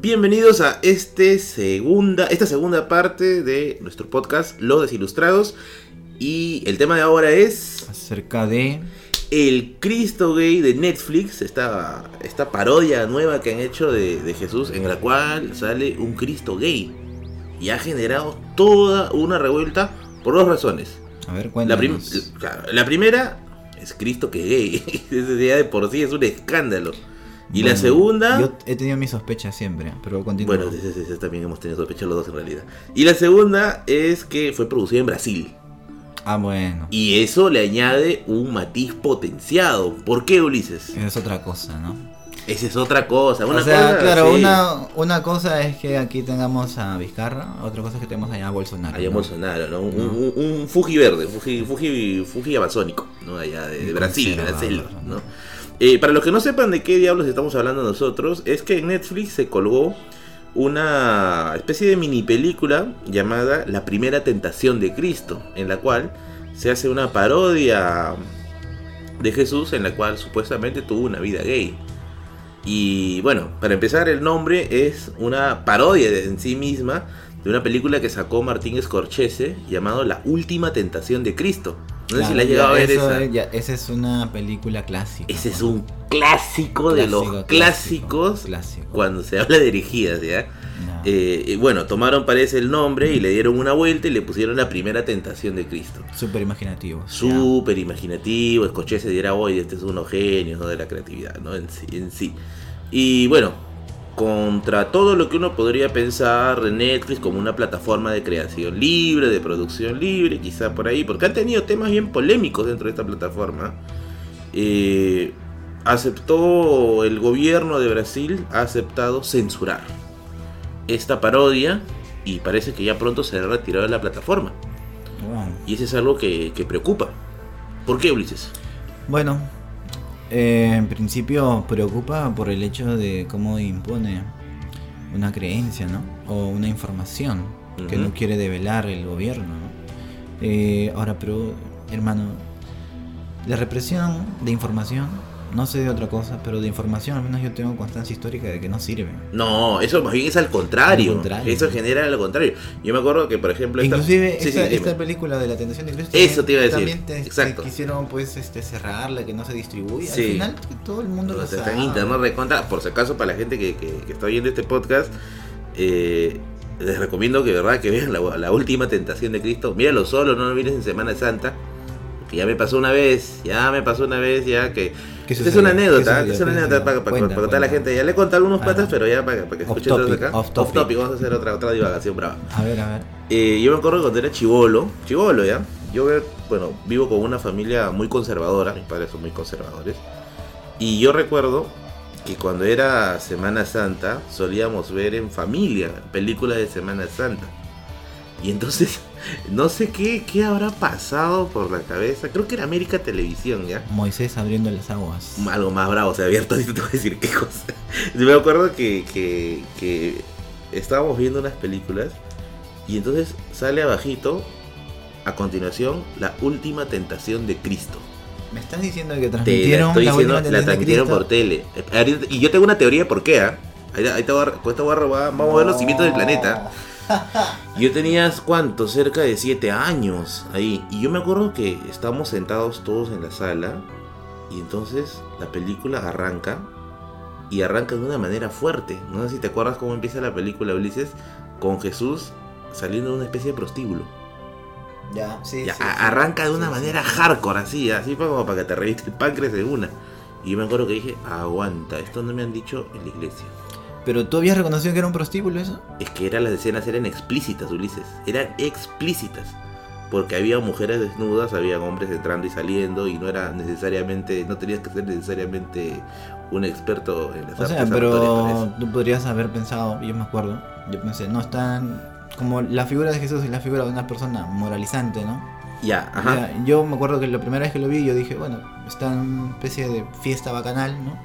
Bienvenidos a este segunda, esta segunda parte de nuestro podcast Los Desilustrados. Y el tema de ahora es Acerca de. el Cristo Gay de Netflix, esta, esta parodia nueva que han hecho de, de Jesús, en la cual sale un Cristo gay. Y ha generado toda una revuelta por dos razones. A ver, La, prim- la primera es Cristo que gay. Ese ya de por sí es un escándalo. Y la segunda. Yo he tenido mis sospechas siempre, pero continúa. Bueno, sí, sí, sí, también hemos tenido sospecha los dos en realidad. Y la segunda es que fue producida en Brasil. Ah, bueno. Y eso le añade un matiz potenciado. ¿Por qué, Ulises? Esa es otra cosa, ¿no? Esa es otra cosa. Una o sea, cosa, claro, sí. una, una cosa es que aquí tengamos a Vizcarra, otra cosa es que tenemos allá a Bolsonaro. Allá ¿no? Bolsonaro, ¿no? Un, No. un, un Fuji verde, Fuji, Fuji, Fuji amazónico, ¿no? Allá de, de Brasil, de la conservador, selva, ¿no? Eh, para los que no sepan de qué diablos estamos hablando nosotros, es que en Netflix se colgó una especie de mini película llamada La primera tentación de Cristo, en la cual se hace una parodia de Jesús en la cual supuestamente tuvo una vida gay. Y bueno, para empezar el nombre es una parodia en sí misma de una película que sacó Martín Scorsese llamado La última tentación de Cristo. No sé si la has llegado a ver eso esa. es- ya, esa es una película clásica. Ese es un clásico, de los Clásico, clásicos Clásico. cuando se habla de herejías, ¿ya? Eh, bueno, tomaron parece el nombre y le dieron una vuelta y le pusieron la primera tentación de Cristo. Súper imaginativo. Súper imaginativo, Escochese diera hoy, este es uno genio ¿no? de la creatividad, ¿no? En sí, en sí. Y bueno, contra todo lo que uno podría pensar de Netflix como una plataforma de creación libre, de producción libre, quizá por ahí, porque han tenido temas bien polémicos dentro de esta plataforma. eh, aceptó el gobierno de Brasil, ha aceptado censurar esta parodia y parece que ya pronto será retirado de la plataforma. Wow. Y eso es algo que, que preocupa. ¿Por qué, Ulises? Bueno, eh, en principio preocupa por el hecho de cómo impone una creencia, ¿no? O una información que no quiere develar el gobierno, ¿no? Eh, ahora, pero, hermano, la represión de información, no sé de otra cosa, pero de información al menos yo tengo constancia histórica de que no sirve. No, eso más bien es al contrario. Al contrario. Eso genera lo contrario. Yo me acuerdo que, por ejemplo, esta- Inclusive sí, esta, esta película de la tentación de Cristo Eso te iba a decir, también te- quisieron pues este cerrarla, que no se distribuya. Sí. Al final todo el mundo lo sabe. está en internet recontra. Por si acaso, para la gente que, que- que está oyendo este podcast, eh, les recomiendo que, verdad, que vean la, la última tentación de Cristo. Míralo solo, no lo mires en Semana Santa. Que ya me pasó una vez, ya me pasó una vez, ya que. ¿Qué Esta es una ¿Qué anécdota, es una ¿Qué anécdota para, para, Cuenta, para contar a la gente. Ya le conté algunos Ah, patas, no. pero ya para, para que Off escuchen topic, acá. off topic. vamos a hacer otra, otra divagación brava. A ver, a ver. Eh, yo me acuerdo cuando era chivolo, chivolo ya. Yo, bueno, vivo con una familia muy conservadora, mis padres son muy conservadores. Y yo recuerdo que cuando era Semana Santa solíamos ver en familia películas de Semana Santa. Y entonces, no sé qué, qué habrá pasado por la cabeza. Creo que era América Televisión, ¿ya? Moisés abriendo las aguas. algo más bravo, se ha abierto, así te voy a decir qué cosa. Yo me acuerdo que, que, que estábamos viendo unas películas y entonces sale abajito, a continuación, la última tentación de Cristo. ¿Me estás diciendo que Te la transmitieron estoy la diciendo, la transmitieron por tele. Eh, Y yo tengo una teoría por qué, ¿ah? Ahí, ahí te a, voy a robar, vamos a ver los cimientos del planeta. Yo tenía, ¿cuánto? Cerca de 7 años ahí. Y yo me acuerdo que estábamos sentados todos en la sala. Y entonces la película arranca. Y arranca de una manera fuerte. No sé si te acuerdas cómo empieza la película, Ulises. Con Jesús saliendo de una especie de prostíbulo. Ya, sí, Ya, sí, arranca de una Sí, manera hardcore, así, así como para que te reviste el páncreas de una. Y yo me acuerdo que dije, aguanta, esto no me han dicho en la iglesia. Pero tú habías reconocido que era un prostíbulo eso? Es que eran las escenas eran explícitas, Ulises. Eran explícitas. Porque había mujeres desnudas, había hombres entrando y saliendo y no era necesariamente, no tenías que ser necesariamente un experto en las O sea, artes para pero tú podrías haber pensado, yo me acuerdo, yo pensé, no están como la figura de Jesús es la figura de una persona moralizante, ¿no? Ya, ajá. Yo me acuerdo que la primera vez que lo vi, yo dije, bueno, está en una especie de fiesta bacanal, ¿no?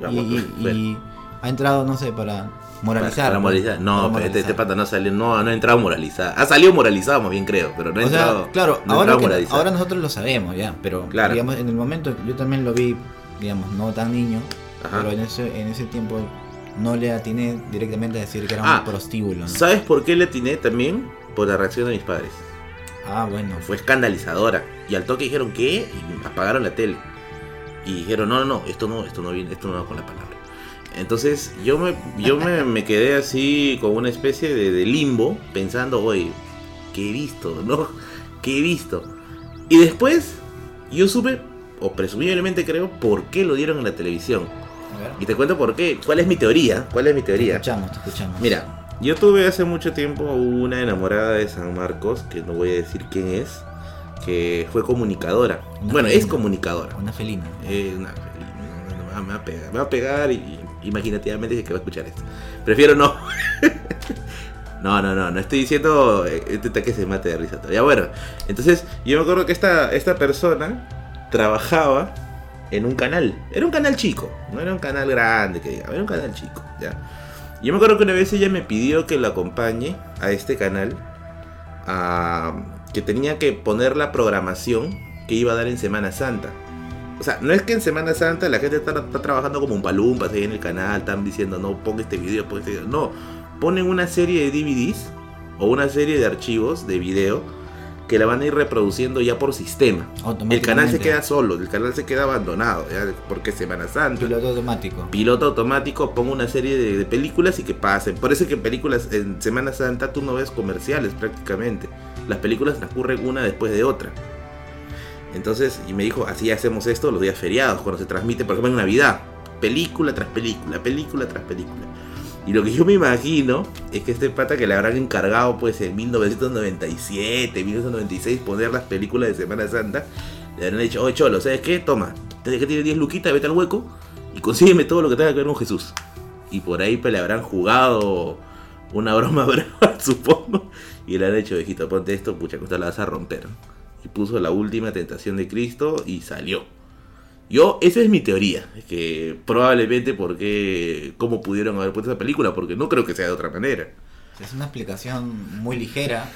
Ya, y, bueno, y- bueno. y ha entrado, no sé, para moralizar. Para ¿no? moralizar. No, Para pero este, este moralizar. pata no salió, no, no ha entrado moralizado. Ha salido moralizado más bien creo, pero no ha o sea, entrado. claro, no ha ahora, que- nosotros lo sabemos ya, pero Claro. digamos, en el momento yo también lo vi, digamos, no tan niño, Ajá. pero en ese, en ese tiempo no le atiné directamente a decir que era Ah, un prostíbulo. ¿no? ¿Sabes por qué le atiné también? Por la reacción de mis padres. Ah, bueno. Fue escandalizadora. Y al toque dijeron, ¿qué? Y apagaron la tele. Y dijeron, no, no, no, esto no, esto no viene, esto no va con la palabra. Entonces yo me, yo me, me quedé así con una especie de, de limbo, pensando, oye, ¿qué he visto? ¿No? ¿Qué he visto? Y después yo supe, o presumiblemente creo, por qué lo dieron en la televisión. Y te cuento por qué. ¿Cuál es mi teoría? ¿Cuál es mi Te teoría? escuchamos, te escuchamos. Mira, yo tuve hace mucho tiempo una enamorada de San Marcos, que no voy a decir quién es, que fue comunicadora. Una bueno, es felina. comunicadora. Una felina. Eh, una- me va a pegar, me va a pegar y imaginativamente que va a escuchar esto. Prefiero no. No, no, no, no estoy diciendo eh, este ataque se mate de risa todavía. Bueno, entonces yo me acuerdo que esta, esta persona trabajaba en un canal. Era un canal chico, no era un canal grande, que diga, era un canal chico, ya. Yo me acuerdo que una vez ella me pidió que la acompañe a este canal, a, que tenía que poner la programación que iba a dar en Semana Santa. O sea, no es que en Semana Santa la gente está, está trabajando como un palumpas ahí en el canal, están diciendo, no, ponga este video, ponga este video. No, ponen una serie de DVDs o una serie de archivos de video que la van a ir reproduciendo ya por sistema. El canal se queda solo, el canal se queda abandonado, ya, porque Semana Santa. Piloto automático. Piloto automático, pongo una serie de, de películas y que pasen. Por eso que en películas en Semana Santa tú no ves comerciales prácticamente. Las películas transcurren una después de otra. Entonces, y me dijo, así hacemos esto los días feriados, cuando se transmite, por ejemplo, en Navidad. Película tras película, película tras película. Y lo que yo me imagino es que este pata que le habrán encargado pues en 1997, 1996 poner las películas de Semana Santa, le habrán dicho, oye Cholo, ¿sabes qué? Toma, desde que tiene 10 luquitas, vete al hueco y consígueme todo lo que tenga que ver con Jesús. Y por ahí pues le habrán jugado una broma brava, supongo. Y le han dicho, viejito, ponte esto, pucha, que esta la vas a romper. Puso la última tentación de Cristo y salió. Yo, esa es mi teoría, es que probablemente porque, cómo pudieron haber puesto esa película, porque no creo que sea de otra manera. Es una explicación muy ligera.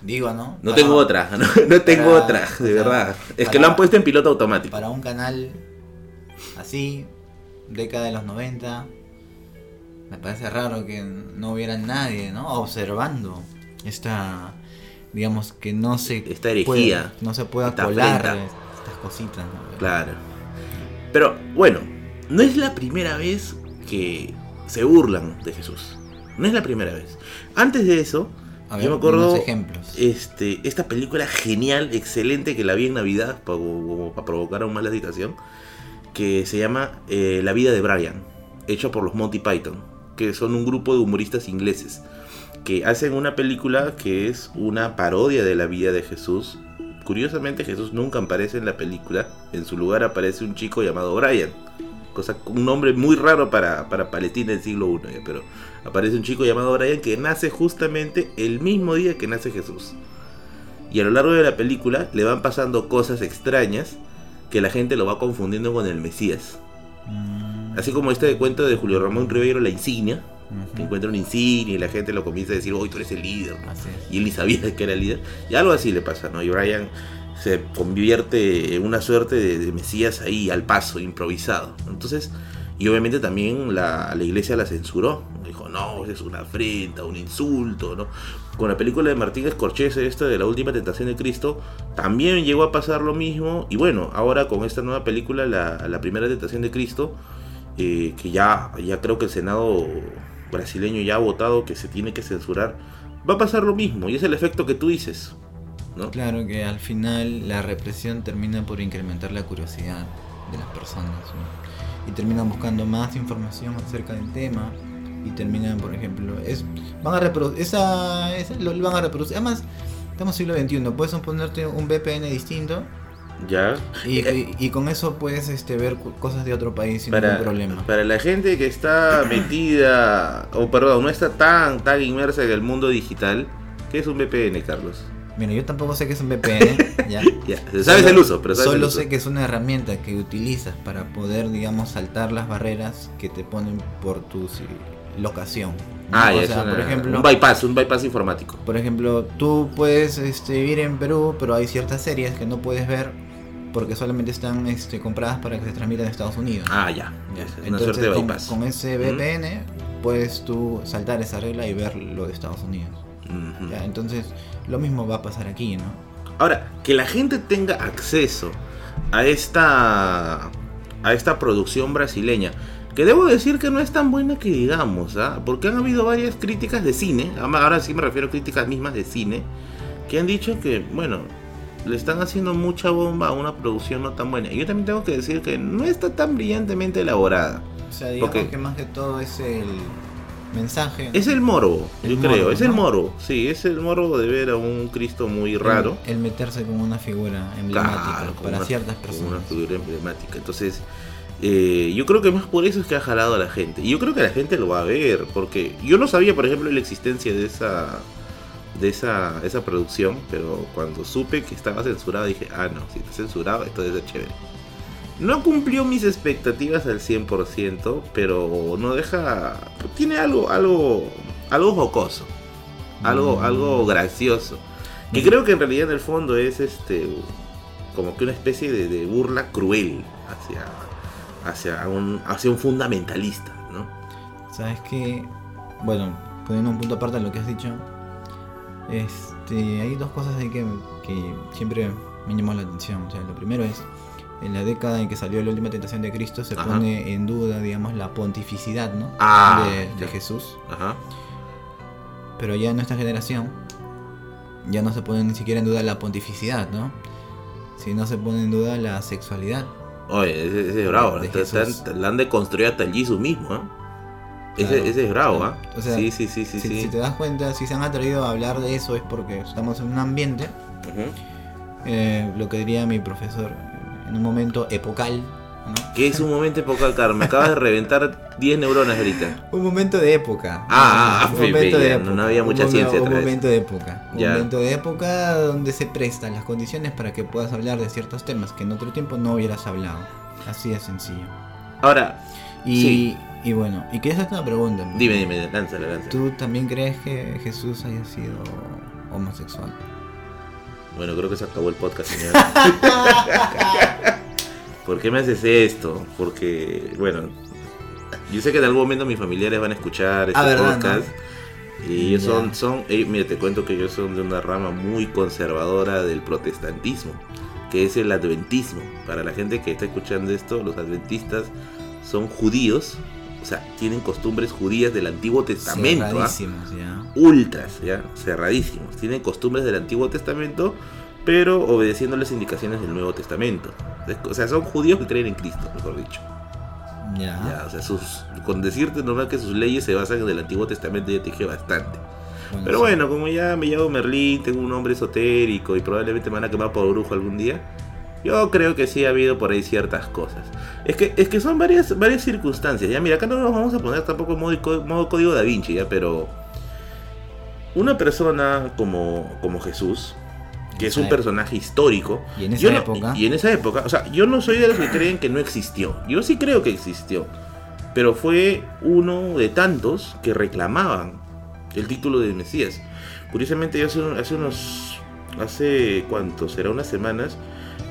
Digo, ¿no? No Para- tengo otra, no, no tengo para- otra, de sea, verdad. Es que lo han puesto en piloto automático. Para un canal así, década de los 90, me parece raro que no hubiera nadie, ¿no? Observando esta, digamos, que no se Esta herejía, pueda- no se pueda colar estas cositas. ¿no? Claro. Pero bueno, no es la primera vez que se burlan de Jesús. No es la primera vez. Antes de eso, A ver, yo me acuerdo ejemplos. este, esta película genial, excelente, que la vi en Navidad para, para provocar aún más la situación, que se llama eh, La vida de Brian, hecha por los Monty Python, que son un grupo de humoristas ingleses, que hacen una película que es una parodia de la vida de Jesús. Curiosamente Jesús nunca aparece en la película, en su lugar aparece un chico llamado Brian, cosa, un nombre muy raro para, para Palestina del siglo I, ya, pero aparece un chico llamado Brian que nace justamente el mismo día que nace Jesús. Y a lo largo de la película le van pasando cosas extrañas que la gente lo va confundiendo con el Mesías. Mm, Así como este cuento de Julio Ramón Ribeiro, La Insignia, encuentra una insignia y la gente lo comienza a decir, hoy tú eres el líder. Así. Y él ni sabía que era el líder. Y algo así le pasa, ¿no? Y Brian se convierte en una suerte de, de Mesías ahí al paso, improvisado. Entonces, y obviamente también la, la iglesia la censuró. Dijo, no, es una afrenta, un insulto, ¿no? Con la película de Martín Scorsese, esta de la última tentación de Cristo, también llegó a pasar lo mismo. Y bueno, ahora con esta nueva película, la, la primera tentación de Cristo, eh, que ya, ya creo que el Senado brasileño ya ha votado que se tiene que censurar, va a pasar lo mismo. Y es el efecto que tú dices, ¿no? Claro que al final la represión termina por incrementar la curiosidad de las personas ¿no? y terminan buscando más información acerca del tema y terminan, por ejemplo, es van a reproducir esa, lo, van a reproducir. Además, estamos en siglo XXI, puedes ponerte un VPN distinto Ya. y, Eh, y- y con eso puedes este, ver cosas de otro país sin para, ningún problema. para la gente que está metida, o perdón, no está tan, tan inmersa en el mundo digital, ¿qué es un VPN, Carlos? Mira, yo tampoco sé qué es un VPN, ¿ya? Ya, sabes Solo- el uso, pero sabes Solo el uso. sé que es una herramienta que utilizas para poder, digamos, saltar las barreras que te ponen por tu locación. ¿no? Ah, O ya, sea, una- por ejemplo, un bypass, un bypass informático. por ejemplo, tú puedes este, vivir en Perú, pero hay ciertas series que no puedes ver porque solamente están este, compradas para que se transmitan en Estados Unidos. Ah, ya. Ya. Es una Entonces, suerte de con, bypass. con ese VPN puedes tú saltar esa regla y ver lo de Estados Unidos. Ya, entonces, lo mismo va a pasar aquí, ¿no? Ahora, que la gente tenga acceso a esta a esta producción brasileña, que debo decir que no es tan buena que digamos, ¿ah? porque han habido varias críticas de cine, ahora sí me refiero a críticas mismas de cine, que han dicho que, bueno, le están haciendo mucha bomba a una producción no tan buena. Y yo también tengo que decir que no está tan brillantemente elaborada. O sea, digamos Porque- que más que todo es el mensaje. Es el morbo, El yo creo, es el morbo, sí, es el morbo de ver a un Cristo muy raro. El, el meterse como una figura emblemática Claro, como para una- ciertas como personas. Una figura emblemática. Entonces, eh, yo creo que más por eso es que ha jalado a la gente. Y yo creo que la gente lo va a ver. Porque yo no sabía, por ejemplo, la existencia de esa de esa, esa producción. Pero cuando supe que estaba censurado, dije, ah, no, si está censurado, esto debe ser chévere. No cumplió mis expectativas al 100%, pero no deja... Tiene algo, algo, algo jocoso. Algo, Mm. algo gracioso. Que Ujú. creo que en realidad en el fondo es este como que una especie de, de burla cruel hacia, hacia, un, hacia un fundamentalista, ¿no? Sabes que, bueno, poniendo un punto aparte de lo que has dicho, este, hay dos cosas ahí que, que siempre me llamó la atención. O sea, lo primero es, en la década en que salió la última tentación de Cristo se Ajá. pone en duda, digamos, la pontificidad, ¿no? Ah, de, de. Jesús. Ajá. Pero ya en nuestra generación ya no se pone ni siquiera en duda la pontificidad, ¿no? Sino se pone en duda la sexualidad. Oye, ese, ese es bravo. De la han deconstruido hasta el Jesus mismo, ¿eh? Ese, Claro. ese es bravo, ¿ah? O sea, sí, sí, sí, sí. si, sí. si te das cuenta, si se han atrevido a hablar de eso es porque estamos en un ambiente, eh, lo que diría mi profesor, en un momento epocal, ¿no? ¿Qué es un momento epocal, Carmen? Me acabas de reventar 10 neuronas ahorita. Un momento de época. Ah, ah, un fe- momento de época. no había Un mucha momen- ciencia Un momento de época. Un Ya. momento de época donde se prestan las condiciones para que puedas hablar de ciertos temas que en otro tiempo no hubieras hablado. Así de sencillo. Ahora, Y, Sí. Y bueno, y quería hacerte una pregunta. ¿no? dime, dime, lánzala, lánzala. ¿Tú también crees que Jesús haya sido homosexual? Bueno, creo que se acabó el podcast, señor. ¿Por qué me haces esto? Porque, bueno, yo sé que en algún momento mis familiares van a escuchar este Ah, ¿verdad, podcast. Y ellos son, son eh, mira, te cuento que ellos son de una rama muy conservadora del protestantismo, que es el adventismo. Para la gente que está escuchando esto, los adventistas son judíos, o sea, tienen costumbres judías del Antiguo Testamento. ¿ah? Cerradísimos, ya. ultras, ya, cerradísimos. Tienen costumbres del Antiguo Testamento, pero obedeciendo las indicaciones del Nuevo Testamento. Es- O sea, son judíos que creen en Cristo, mejor dicho. Ya. Ya, o sea, sus, con decirte normal que sus leyes se basan en el Antiguo Testamento ya te dije bastante. Pero sí. bueno, como ya me llamo Merlín, tengo un nombre esotérico y probablemente me van a quemar por brujo algún día. Yo creo que sí ha habido por ahí ciertas cosas. Es que, es que son varias, varias circunstancias. Ya, mira, acá no nos vamos a poner tampoco en modo, modo código da Vinci, ya, pero una persona como, como Jesús, que es un personaje histórico, Y en esa no- época. y en esa época, o sea, yo no soy de los que creen que no existió. Yo sí creo que existió. Pero fue uno de tantos que reclamaban el título de Mesías. Curiosamente, yo hace, hace unos. Hace cuánto, será unas semanas,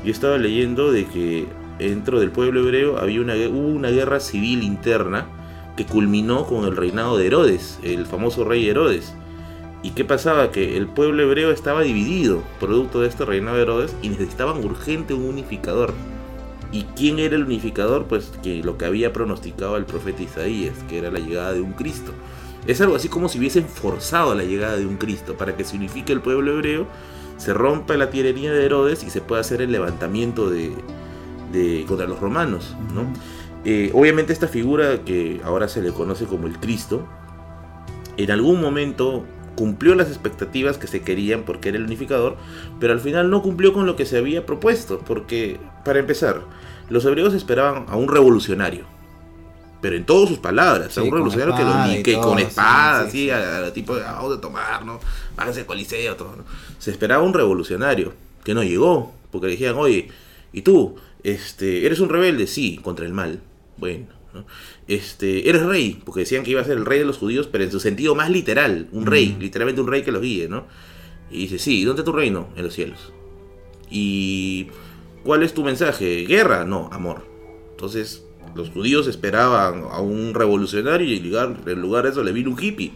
yo estaba leyendo de que dentro del pueblo hebreo había una, hubo una guerra civil interna que culminó con el reinado de Herodes, el famoso rey Herodes. ¿Y qué pasaba? Que el pueblo hebreo estaba dividido, producto de este reinado de Herodes, y necesitaban urgente un unificador. ¿Y quién era el unificador? Pues que lo que había pronosticado el profeta Isaías, que era la llegada de un Cristo. Es algo así como si hubiesen forzado la llegada de un Cristo para que se unifique el pueblo hebreo, se rompa la tiranía de Herodes y se pueda hacer el levantamiento de, de- contra los romanos. ¿no? Eh, obviamente esta figura que ahora se le conoce como el Cristo, en algún momento cumplió las expectativas que se querían porque era el unificador, pero al final no cumplió con lo que se había propuesto, porque, para empezar, los hebreos esperaban a un revolucionario, pero en todas sus palabras, Sí, un revolucionario que, lo todo, con sí, espada, sí, así, sí. a, a tipo, "Ah, vamos a tomar, ¿no? Váyanse al coliseo, todo, ¿no? Se esperaba un revolucionario, que no llegó, porque le dijeron, oye, ¿y tú? Este, ¿Eres un rebelde? Sí, contra el mal. Bueno, ¿no? Este, ¿eres rey? Porque decían que iba a ser el rey de los judíos, pero en su sentido más literal, un rey, Mm. literalmente un rey que los guíe, ¿no? Y dice, sí, ¿y ¿dónde está tu reino? En los cielos. Y ¿cuál es tu mensaje? ¿Guerra? No, amor. Entonces, los judíos esperaban a un revolucionario y en lugar, lugar de eso le vino un hippie.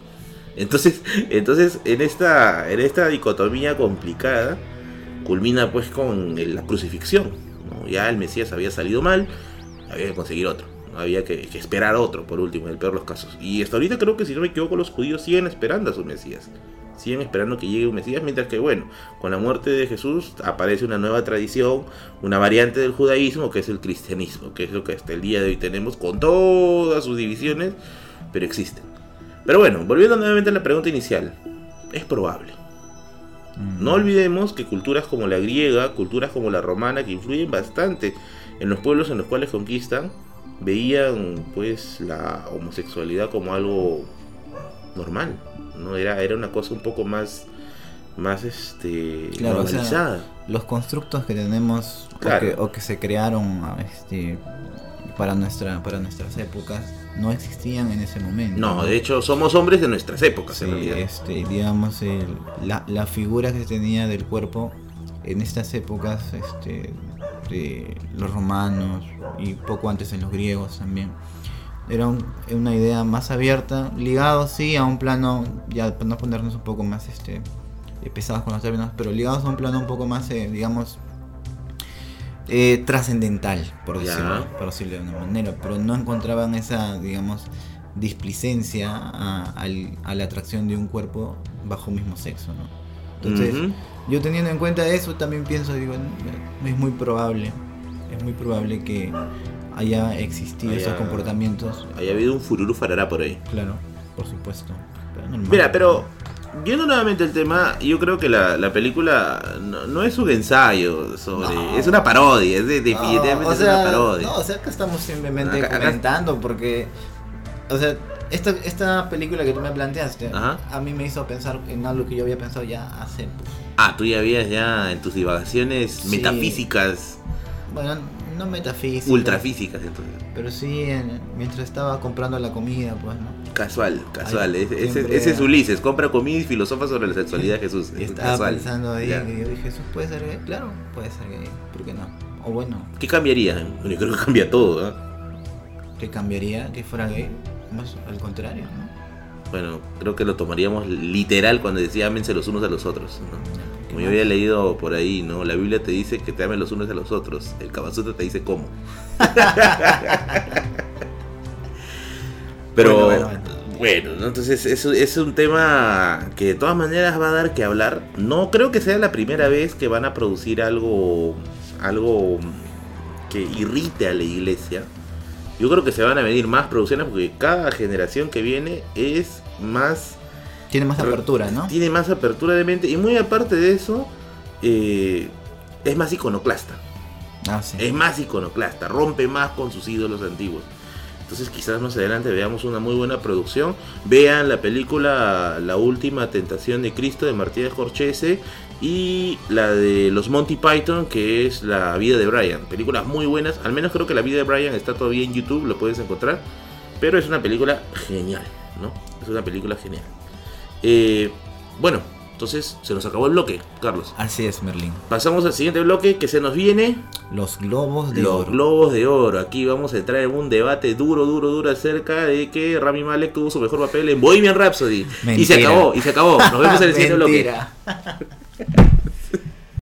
Entonces, entonces en, esta, en esta dicotomía complicada, culmina pues con la crucifixión. Ya el Mesías había salido mal, había que conseguir otro. Había que, esperar otro, por último, en el peor de los casos. Y hasta ahorita creo que, si no me equivoco, los judíos siguen esperando a su Mesías. Siguen esperando que llegue un Mesías, mientras que, bueno, con la muerte de Jesús aparece una nueva tradición, una variante del judaísmo, que es el cristianismo, que es lo que hasta el día de hoy tenemos con todas sus divisiones, pero existe. Pero bueno, volviendo nuevamente a la pregunta inicial, es probable. Mm. No olvidemos que culturas como la griega, culturas como la romana, que influyen bastante en los pueblos en los cuales conquistan, veían pues la homosexualidad como algo normal, no era era una cosa un poco más más este normalizada. los constructos que tenemos o, que, se crearon este, para nuestra para nuestras épocas no existían en ese momento. No, de hecho somos hombres de nuestras épocas en realidad. Este, digamos la, la figura que se tenía del cuerpo en estas épocas este, de los romanos y poco antes en los griegos también. Era una idea más abierta, ligado sí a un plano, ya para no ponernos un poco más este, pesados con los términos, pero ligados a un plano un poco más, eh, digamos, eh, trascendental, por decirlo, por decirlo de una manera, pero no encontraban esa, digamos, displicencia a, la atracción de un cuerpo bajo mismo sexo, ¿no? Entonces, yo teniendo en cuenta eso, también pienso, digo, es muy probable, es muy probable que haya existido esos comportamientos. Haya habido un fururu farará por ahí. Claro, por supuesto. Mira, pero viendo nuevamente el tema, yo creo que la, película no, es un ensayo sobre. Es una parodia, es definitivamente una parodia. No, o sea, que estamos simplemente comentando porque. O sea, esta, esta película que tú me planteaste, a mí me hizo pensar en algo que yo había pensado ya hace. Pues, ah, tú ya habías ya en tus divagaciones metafísicas. Bueno, no metafísicas. Ultrafísicas, entonces. Pero sí, mientras estaba comprando la comida, pues, ¿no? Casual, casual. ese, es Ulises, compra comida y filosofa sobre la sexualidad de Jesús. estaba pensando ahí, y yo dije, ¿Jesús puede ser gay? Claro, puede ser gay, ¿por qué no? O bueno. ¿Qué cambiaría? Yo creo que cambia todo, ¿eh? ¿Qué cambiaría? ¿Que fuera gay? Más al contrario, ¿no? Bueno, creo que lo tomaríamos literal cuando decía ámense los unos a los otros. Como yo había leído por ahí, ¿no? La Biblia te dice que te amen los unos a los otros. El Kabasutra te dice cómo. Pero bueno, entonces es, es un tema que de todas maneras va a dar que hablar. No creo que sea la primera vez que van a producir algo, algo que irrite a la iglesia. Yo creo que se van a venir más producciones porque cada generación que viene es más... Tiene más apertura, ¿no? Tiene más apertura de mente y muy aparte de eso, eh, es más iconoclasta. Ah, sí. Es más iconoclasta, rompe más con sus ídolos antiguos. Entonces quizás más adelante veamos una muy buena producción. Vean la película La Última Tentación de Cristo de Martínez Scorsese y la de los Monty Python, que es La vida de Brian. Películas muy buenas, al menos creo que La vida de Brian está todavía en YouTube, lo puedes encontrar. Pero es una película genial, ¿no? Es una película genial. Eh, bueno, entonces se nos acabó el bloque, Carlos. Así es, Merlín. Pasamos al siguiente bloque que se nos viene. Los globos de oro. Los globos de oro. Aquí vamos a entrar en un debate duro, duro, duro acerca de que Rami Malek tuvo su mejor papel en Bohemian Rhapsody. Y se acabó, y se acabó. Nos vemos en el siguiente bloque.